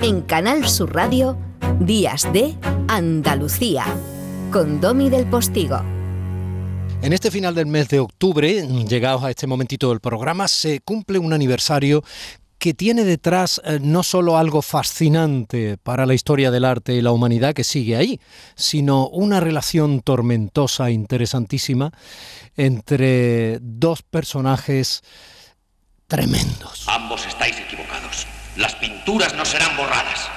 En Canal Sur Radio, Días de Andalucía, con Domi del Postigo. En este final del mes de octubre, llegados a este momentito del programa, se cumple un aniversario que tiene detrás eh, no solo algo fascinante para la historia del arte y la humanidad que sigue ahí, sino una relación tormentosa, interesantísima, entre dos personajes tremendos. Ambos estáis equivocados. Las pinturas no serán borradas.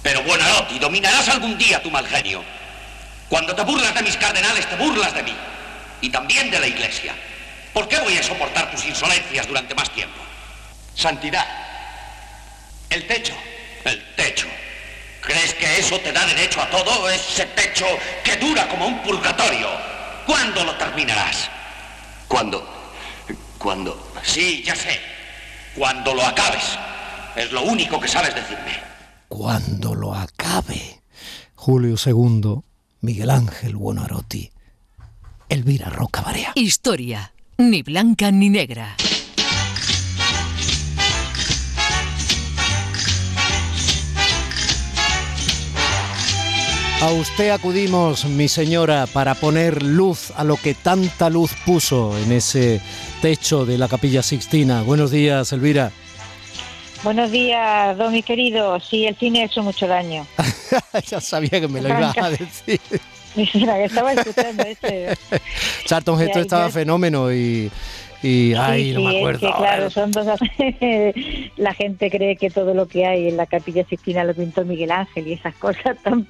Pero Buonarroti, dominarás algún día tu mal genio. Cuando te burlas de mis cardenales, te burlas de mí. Y también de la iglesia. ¿Por qué voy a soportar tus insolencias durante más tiempo? Santidad. El techo. El techo. ¿Crees que eso te da derecho a todo? Ese techo que dura como un purgatorio. ¿Cuándo lo terminarás? ¿Cuándo? ¿Cuándo? Sí, ya sé. Cuando lo acabes. Es lo único que sabes decirme. Cuando lo acabe. Julio II, Miguel Ángel Buonarroti, Elvira Roca Barea. Historia, ni blanca ni negra. A usted acudimos, mi señora, para poner luz a lo que tanta luz puso en ese techo de la capilla Sixtina. Buenos días, Elvira. Buenos días, don mi querido. Sí, el cine ha hecho mucho daño. ya sabía que me lo iba a decir. Estaba escuchando ese. Charlton Heston estaba fenómeno y y ay, no me acuerdo. Es que, claro, son dos. la gente cree que todo lo que hay en la Capilla Sixtina lo pintó Miguel Ángel y esas cosas tan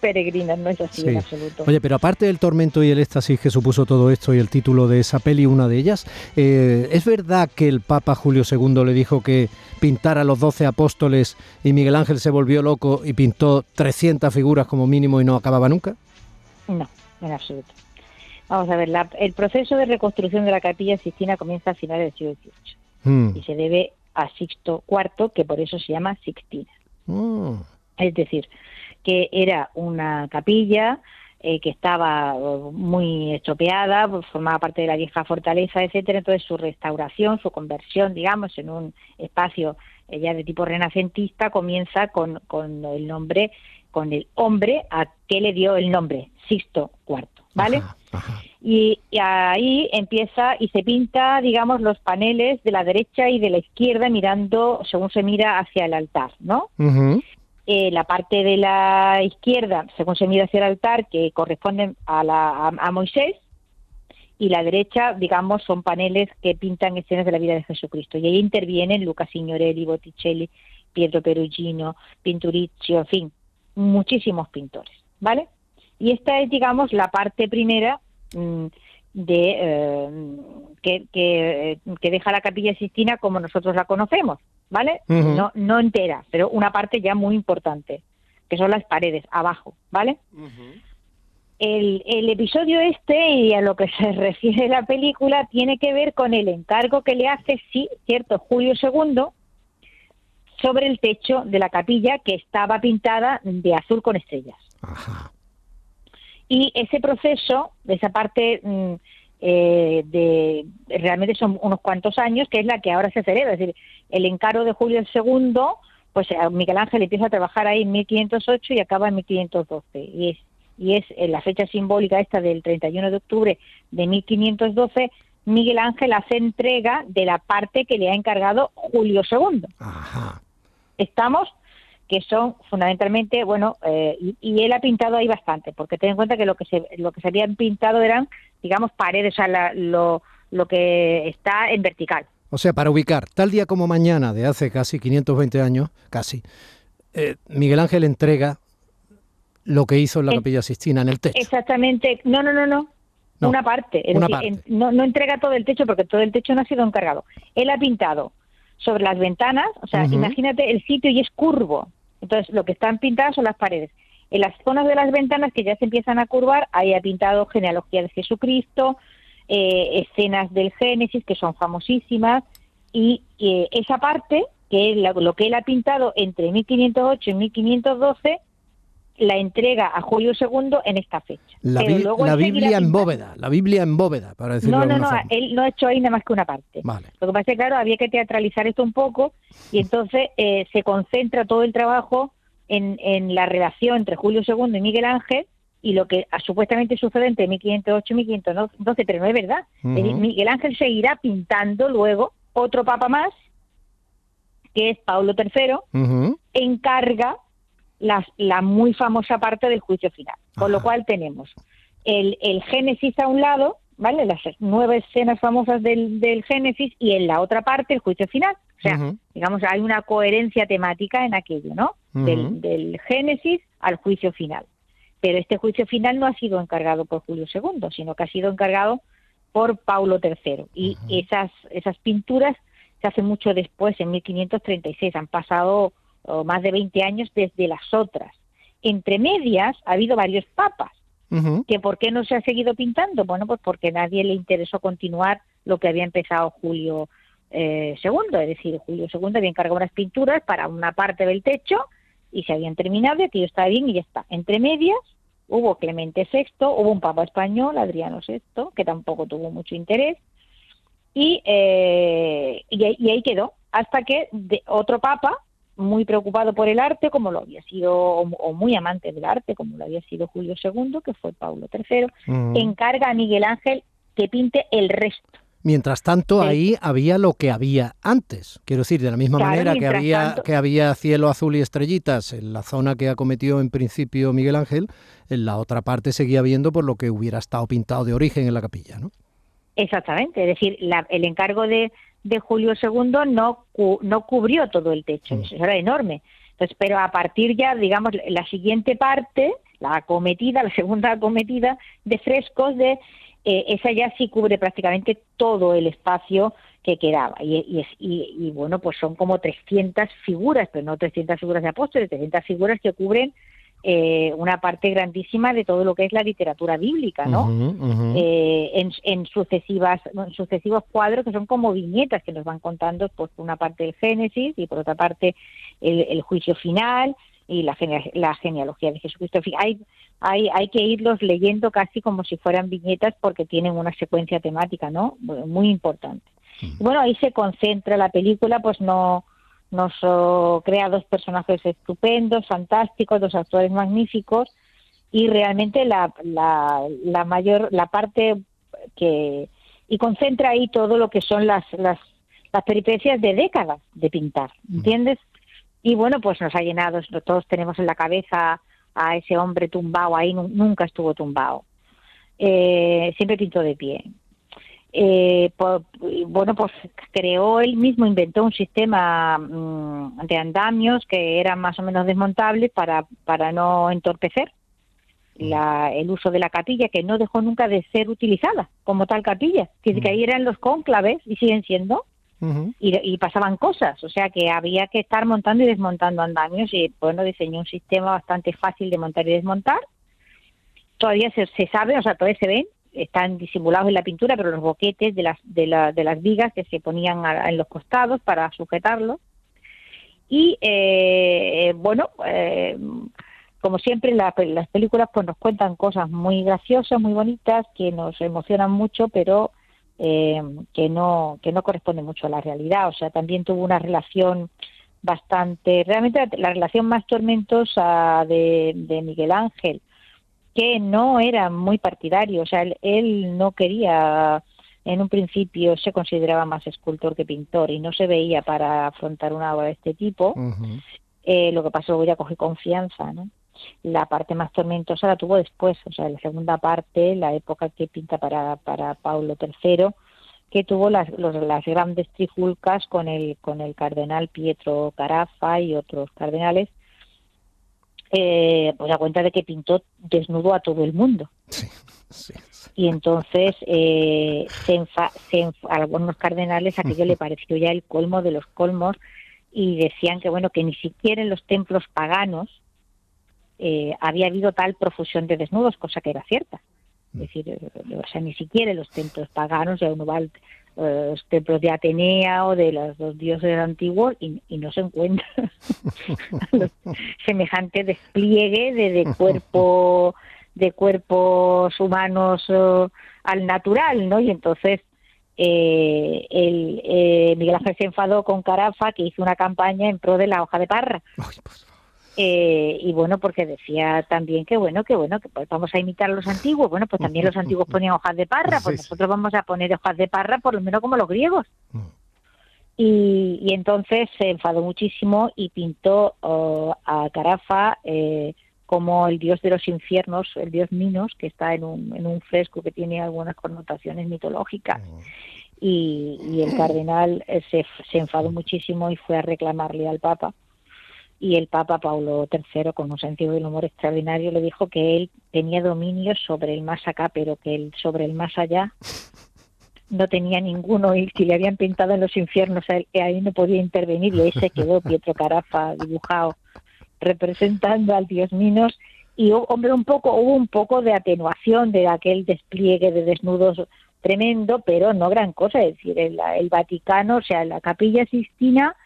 peregrinas, no es así en absoluto. Oye, pero aparte del tormento y el éxtasis que supuso todo esto y el título de esa peli, una de ellas, eh, ¿es verdad que el Papa Julio II le dijo que pintara los doce apóstoles y Miguel Ángel se volvió loco y pintó 300 figuras como mínimo y no acababa nunca? No, en absoluto. Vamos a ver, el proceso de reconstrucción de la capilla Sixtina comienza a finales del siglo XVIII hmm. y se debe a Sixto IV, que por eso se llama Sixtina. Hmm. Es decir, que era una capilla eh, que estaba eh, muy estropeada, pues, formaba parte de la vieja fortaleza, etcétera. Entonces su restauración, su conversión, digamos, en un espacio eh, ya de tipo renacentista comienza con, con el nombre, con el hombre a que le dio el nombre, Sixto IV. ¿vale? Y, ahí empieza y se pinta, digamos, los paneles de la derecha y de la izquierda mirando, según se mira hacia el altar, ¿no? Eh, la parte de la izquierda, según se mira hacia el altar, que corresponden a, la, a, Moisés, y la derecha, digamos, son paneles que pintan escenas de la vida de Jesucristo. Y ahí intervienen Luca Signorelli, Botticelli, Pietro Perugino, Pinturicchio, en fin, muchísimos pintores, ¿vale? Y esta es, digamos, la parte primera mm, de eh, que, que, deja la capilla Sistina como nosotros la conocemos, ¿vale? no, no entera, pero una parte ya muy importante, que son las paredes, abajo, ¿vale? el, el, episodio este y a lo que se refiere la película tiene que ver con el encargo que le hace, sí, cierto, Julio II, sobre el techo de la capilla que estaba pintada de azul con estrellas. Ajá. Y ese proceso, de esa parte mm, eh, de realmente son unos cuantos años, que es la que ahora se celebra, es decir, el encargo de Julio II, pues Miguel Ángel empieza a trabajar ahí en 1508 y acaba en 1512. Y es, y es en la fecha simbólica esta del 31 de octubre de 1512, Miguel Ángel hace entrega de la parte que le ha encargado Julio II. ¿Estamos? Que son fundamentalmente, bueno, eh, y, él ha pintado ahí bastante, porque ten en cuenta que lo que se, lo que se habían pintado eran, digamos, paredes, o sea, lo, lo que está en vertical. O sea, para ubicar, tal día como mañana, de hace casi 520 años, casi, eh, Miguel Ángel entrega lo que hizo en la Capilla Sistina en el techo. Exactamente, no, no, no, no. una parte, no, no entrega todo el techo porque todo el techo no ha sido encargado. Él ha pintado sobre las ventanas, o sea, imagínate el sitio y es curvo. Entonces, lo que están pintadas son las paredes. En las zonas de las ventanas que ya se empiezan a curvar, ahí ha pintado genealogía de Jesucristo, eh, escenas del Génesis, que son famosísimas, y esa parte, que es lo, que él ha pintado entre 1508 y 1512, la entrega a Julio II en esta fecha. La, Biblia en bóveda, la Biblia en bóveda, para decirlo No, no, no, él no ha hecho ahí nada más que una parte. Lo que pasa es que, claro, había que teatralizar esto un poco y entonces eh, se concentra todo el trabajo en, en la relación entre Julio II y Miguel Ángel y lo que supuestamente sucede entre 1508 y 1512, pero no es verdad. Miguel Ángel seguirá pintando luego otro papa más, que es Pablo III, encarga la, la, muy famosa parte del juicio final. Con lo cual tenemos el, el, Génesis a un lado, ¿vale? Las nueve escenas famosas del, del Génesis y en la otra parte el juicio final. O sea, digamos, hay una coherencia temática en aquello, ¿no? del, del Génesis al juicio final. Pero este juicio final no ha sido encargado por Julio II, sino que ha sido encargado por Paulo III. Y esas, esas pinturas se hacen mucho después, en 1536. Han pasado más de 20 años desde las otras. Entre medias ha habido varios papas. ¿Que ¿Por qué no se ha seguido pintando? Bueno, pues porque nadie le interesó continuar lo que había empezado Julio eh, II. Es decir, Julio II había encargado unas pinturas para una parte del techo y se habían terminado y aquello estaba bien y ya está. Entre medias hubo Clemente VI, hubo un papa español, Adriano VI, que tampoco tuvo mucho interés, y, eh, y, ahí quedó, hasta que de otro papa, muy preocupado por el arte, como lo había sido, o, muy amante del arte, como lo había sido Julio II, que fue Pablo III, mm. encarga a Miguel Ángel que pinte el resto. Mientras tanto, ahí había lo que había antes. Quiero decir, de la misma manera que había, que había cielo azul y estrellitas en la zona que acometió en principio Miguel Ángel, en la otra parte seguía viendo por lo que hubiera estado pintado de origen en la capilla, ¿no? Exactamente, es decir, el encargo de, de Julio II no, no cubrió todo el techo, mm. eso era enorme. Entonces, pero a partir ya, digamos, la siguiente parte, la acometida, la segunda acometida de frescos de eh, esa ya sí cubre prácticamente todo el espacio que quedaba. Y, y, bueno, pues son como 300 figuras, pero no 300 figuras de apóstoles, 300 figuras que cubren eh, una parte grandísima de todo lo que es la literatura bíblica, ¿no? Eh, en, en, sucesivas, en sucesivos cuadros que son como viñetas que nos van contando, pues, por una parte el Génesis y por otra parte el, juicio final y la, la genealogía de Jesucristo. Hay, hay, hay que irlos leyendo casi como si fueran viñetas porque tienen una secuencia temática, ¿no? Muy importante. Bueno, ahí se concentra la película, pues no nos crea dos personajes estupendos, fantásticos, dos actores magníficos y realmente la, la, la mayor, la parte que y concentra ahí todo lo que son las, las, las peripecias de décadas de pintar, ¿entiendes? Y bueno, pues nos ha llenado, todos tenemos en la cabeza a ese hombre tumbado ahí, nunca estuvo tumbado. Eh, siempre pintó de pie. Eh, bueno, pues creó él mismo, inventó un sistema mm, de andamios que eran más o menos desmontables para, para no entorpecer la, el uso de la capilla, que no dejó nunca de ser utilizada como tal capilla. que ahí eran los cónclaves y siguen siendo y, pasaban cosas, o sea que había que estar montando y desmontando andamios y bueno, diseñó un sistema bastante fácil de montar y desmontar. Todavía se, sabe, o sea, todavía se ven, están disimulados en la pintura, pero los boquetes de las, de, la, de las vigas que se ponían en los costados para sujetarlo. Y eh, bueno, eh, como siempre, las películas pues nos cuentan cosas muy graciosas, muy bonitas, que nos emocionan mucho, pero eh, que no que no corresponde mucho a la realidad. O sea, también tuvo una relación bastante, realmente la, relación más tormentosa de, Miguel Ángel, que no era muy partidario. O sea, él, no quería en un principio se consideraba más escultor que pintor y no se veía para afrontar una obra de este tipo. eh, lo que pasó luego ya cogió confianza, ¿no? La parte más tormentosa la tuvo después, o sea, la segunda parte, la época que pinta para, para Paulo III, que tuvo las, las grandes trifulcas con el, con el cardenal Pietro Carafa y otros cardenales, eh, pues a cuenta de que pintó desnudo a todo el mundo. Y entonces eh, se a algunos cardenales aquello le pareció ya el colmo de los colmos y decían que bueno que ni siquiera en los templos paganos eh, había habido tal profusión de desnudos, cosa que era cierta. Es decir, eh, o sea, ni siquiera en los templos paganos, ya uno va eh, templos de Atenea o de los dos dioses antiguos y, no se encuentra semejante despliegue de, cuerpo de cuerpos humanos eh, al natural, ¿no? Y entonces eh, el, eh, Miguel Ángel se enfadó con Carafa que hizo una campaña en pro de la hoja de parra. Eh, y bueno, porque decía también que bueno, que bueno, que pues vamos a imitar a los antiguos. Bueno, pues también los antiguos ponían hojas de parra, pues nosotros vamos a poner hojas de parra por lo menos como los griegos. Mm. Y, entonces se enfadó muchísimo y pintó oh, a Carafa eh, como el dios de los infiernos, el dios Minos, que está en un, en un fresco que tiene algunas connotaciones mitológicas. Mm. Y, y, el cardenal eh, se, se enfadó muchísimo y fue a reclamarle al Papa y el Papa Paulo III, con un sentido del humor extraordinario, le dijo que él tenía dominio sobre el más acá, pero que él sobre el más allá no tenía ninguno y que le habían pintado en los infiernos, ahí no podía intervenir y ahí se quedó Pietro Carafa dibujado representando al dios Minos. Y hombre un poco hubo un poco de atenuación de aquel despliegue de desnudos tremendo, pero no gran cosa, es decir, el, el Vaticano, o sea, la Capilla Sistina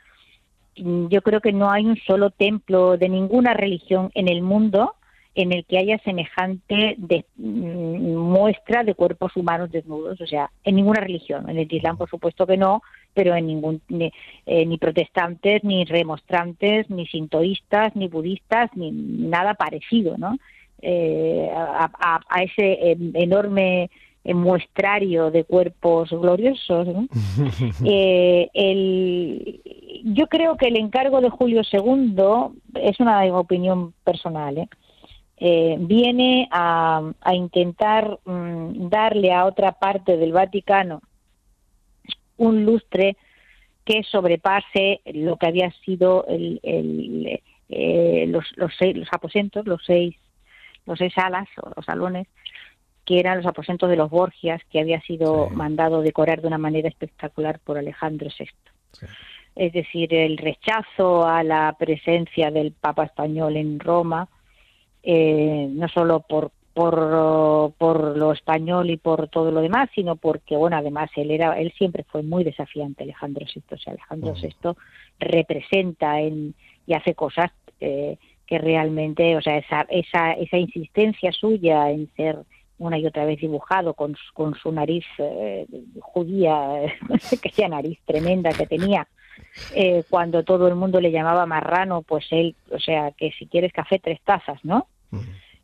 yo creo que no hay un solo templo de ninguna religión en el mundo en el que haya semejante de, mm, muestra de cuerpos humanos desnudos, o sea, en ninguna religión, en el Islam por supuesto que no, pero en ningún ni, eh, ni protestantes, ni remostrantes, ni sintoístas, ni budistas, ni nada parecido, ¿no? Eh, a, a, ese em, enorme muestrario de cuerpos gloriosos. Eh, el, yo creo que el encargo de Julio II es una opinión personal. ¿eh? Eh, viene a, intentar mm, darle a otra parte del Vaticano un lustre que sobrepase lo que había sido el, los, los, seis, los aposentos, los seis, los seis salas o los salones que eran los aposentos de los Borgias, que había sido mandado decorar de una manera espectacular por Alejandro VI. Es decir, el rechazo a la presencia del Papa español en Roma, eh, no solo por, por, por lo español y por todo lo demás, sino porque, bueno, además él era, él siempre fue muy desafiante, Alejandro VI. O sea, Alejandro VI representa en, y hace cosas eh, que realmente, o sea, esa, esa, esa insistencia suya en ser una y otra vez dibujado con, con su nariz eh, judía, aquella nariz tremenda que tenía, eh, cuando todo el mundo le llamaba marrano, pues él, o sea, que si quieres café, tres tazas, ¿no?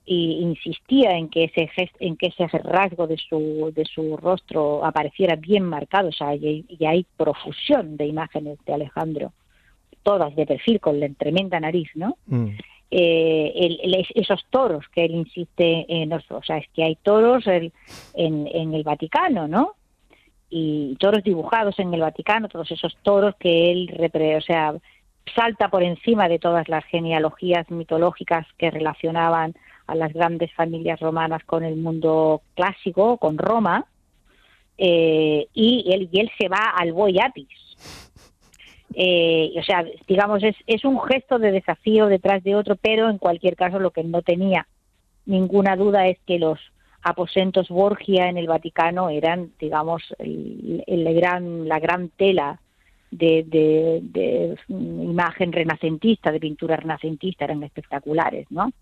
Y insistía en que ese en que ese rasgo de su de su rostro apareciera bien marcado, o sea, y, hay profusión de imágenes de Alejandro, todas de perfil con la tremenda nariz, ¿no? eh, esos toros que él insiste en, o sea, es que hay toros en, en el Vaticano, ¿no? Y toros dibujados en el Vaticano, todos esos toros que él, o sea, salta por encima de todas las genealogías mitológicas que relacionaban a las grandes familias romanas con el mundo clásico, con Roma, eh, y, él, y él se va al Boyatis, eh, o sea, digamos, es, es un gesto de desafío detrás de otro, pero en cualquier caso lo que no tenía ninguna duda es que los aposentos Borgia en el Vaticano eran, digamos, el, gran, la gran tela de, de, imagen renacentista, de pintura renacentista, eran espectaculares, ¿no?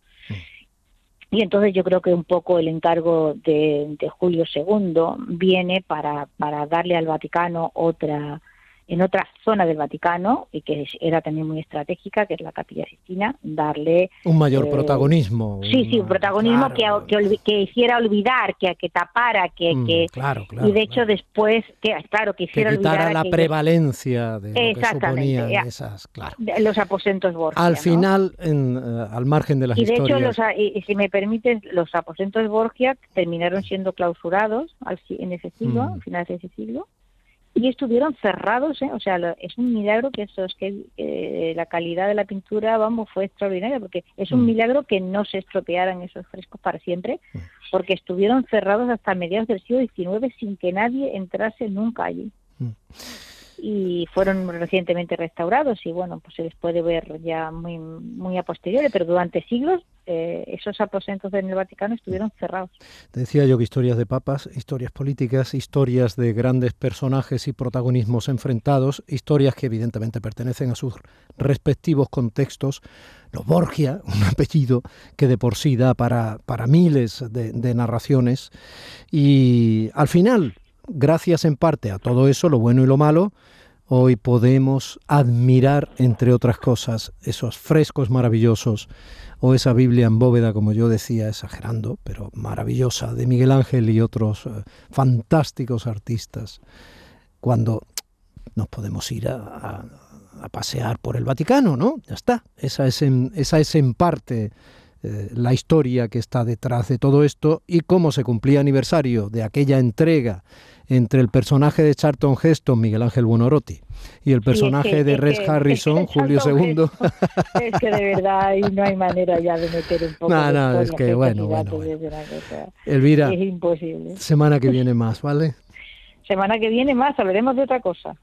Y entonces yo creo que un poco el encargo de, de Julio II viene para, para darle al Vaticano otra en otra zona del Vaticano y que era también muy estratégica, que es la Capilla Sistina, darle... Un mayor eh, protagonismo. Sí, sí, un protagonismo que, que, hiciera olvidar, que, que tapara, que... Mm, claro, claro, y de hecho después, que claro, que hiciera que olvidar... la prevalencia de lo que suponían esas, claro. Los aposentos Borgia. Al final, en, eh, al margen de las y de hecho, los, y, si me permiten, los aposentos Borgia terminaron siendo clausurados al, en ese siglo, mm. al final de ese siglo, y estuvieron cerrados, ¿eh? o sea, es un milagro que eso es que eh, la calidad de la pintura, vamos, fue extraordinaria, porque es un mm. milagro que no se estropearan esos frescos para siempre, mm. porque estuvieron cerrados hasta mediados del siglo XIX sin que nadie entrase nunca allí. Y fueron recientemente restaurados y bueno, pues se les puede ver ya muy, muy a posteriori, pero durante siglos eh, esos aposentos en el Vaticano estuvieron cerrados. Decía yo que historias de papas, historias políticas, historias de grandes personajes y protagonismos enfrentados, historias que evidentemente pertenecen a sus respectivos contextos. Los Borgia, un apellido que de por sí da para, para miles de narraciones. Y al final, gracias en parte a todo eso, lo bueno y lo malo, hoy podemos admirar, entre otras cosas, esos frescos maravillosos o esa Biblia en bóveda, como yo decía, exagerando, pero maravillosa, de Miguel Ángel y otros eh, fantásticos artistas, cuando nos podemos ir a, pasear por el Vaticano, ¿no? Ya está, esa es en, esa es en parte eh, la historia que está detrás de todo esto y cómo se cumplía aniversario de aquella entrega entre el personaje de Charlton Heston, Miguel Ángel Buonorotti, y el personaje de Res Harrison, Julio II. es que de verdad no hay manera ya de meter un poco no, no, es que bueno, bueno, Elvira, es imposible. Semana que viene más, ¿vale? Semana que viene más, hablaremos de otra cosa.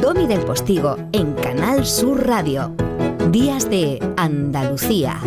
Domi del Postigo en Canal Sur Radio. Días de Andalucía.